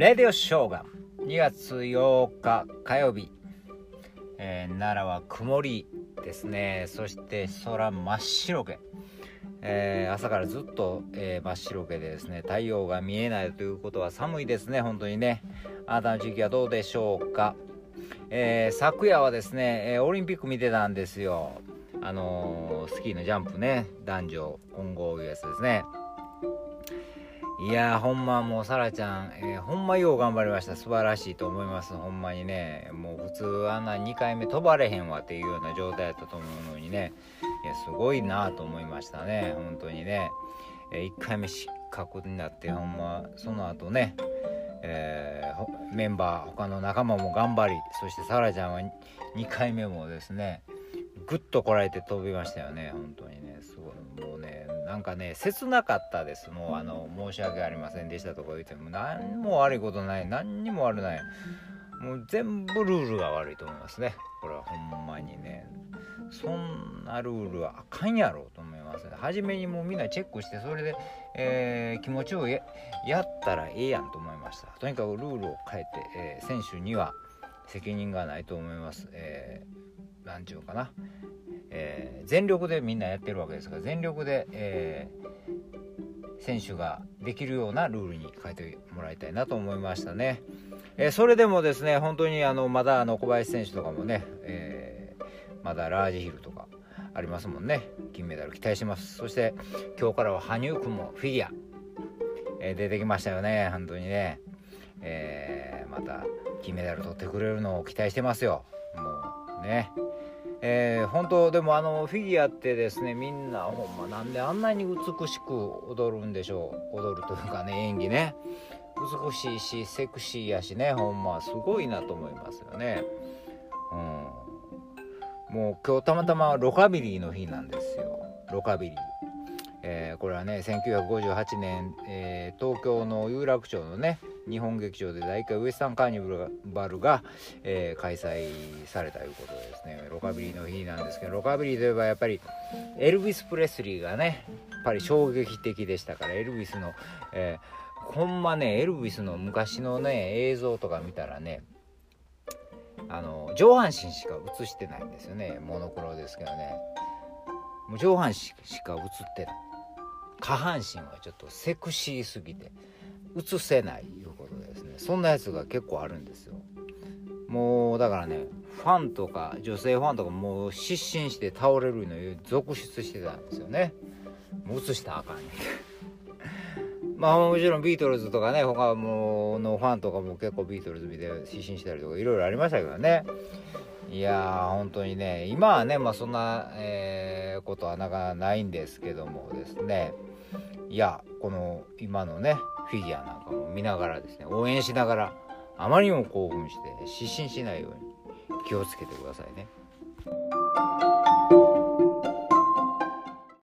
レディオショーが2月8日火曜日、えー、奈良は曇りですね。そして空真っ白け、えー、朝からずっと、えー、真っ白けでですね。太陽が見えないということは寒いですね。本当にね。あなたの時期はどうでしょうか、え昨夜はですね、えオリンピック見てたんですよ。あのスキーのジャンプね。男女混合いうやつですね。いやほんまもうさらちゃん、えー、ほんまよう頑張りました。素晴らしいと思います。ほんまにね。もう普通あんな2回目飛ばれへんわっていうような状態やったと思うのにね。いやすごいなと思いましたね。本当にね、えー、1回目失格になってほんまその後ね。えー、メンバー他の仲間も頑張りそしてさらちゃんは2回目もですねぐっとこらえて飛びましたよね。本当にね。すごい。なんかね切なかったです。もうあの申し訳ありませんでしたとか言っても何も悪いことない何にも悪ない。もう全部ルールが悪いと思いますね。これはほんまにね。そんなルールはあかんやろと思いますね。初めにもうみんなチェックしてそれで、えー、気持ちをやったらええやんと思いました。とにかくルールを変えて、えー、選手には責任がないと思います、えー、なんちゅうかなえー、全力でみんなやってるわけですから全力で、えー、選手ができるようなルールに変えてもらいたいなと思いましたね。えー、それでもですね本当にあのまだあの小林選手とかもね、えまだラージヒルとかありますもんね。金メダル期待します。そして今日からは羽生君もフィギュア、え出てきましたよね。本当にね、えまた金メダル取ってくれるのを期待してますよ。もうね。えー、本当でもあのフィギュアってですねみんなほんまなんであんなに美しく踊るんでしょう踊るというかね演技ね。美しいしセクシーやしねほんますごいなと思いますよね。うん。もう今日たまたまロカビリーの日なんですよ。ロカビリー。えー、これはね1958年、えー、東京の有楽町のね日本劇場で第1回ウエスタンカーニバルが、えー、開催されたということでですね。ロカビリーの日なんですけどロカビリーといえばやっぱりエルヴィス・プレスリーがねやっぱり衝撃的でしたからエルヴィスの、えー、ほんまねエルヴィスの昔のね映像とか見たらねあの上半身しか映してないんですよね。モノクロですけどね。もう上半身しか映ってない。下半身はちょっとセクシーすぎて映せないいうことですね。そんなやつが結構あるんですよ。もうだからねファンとか女性ファンとかもう失神して倒れるの続出してたんですよね。もう映したらあかんねん。まあもちろんビートルズとかね他ものファンとかも結構ビートルズ見て失神したりとかいろいろありましたけどねいやー本当にね今はねまあそんな、えー、ことはなかなかないんですけどもですねいやこの今のねフィギュアなんかも見ながらですね応援しながらあまりにも興奮して失神しないように気をつけてくださいね。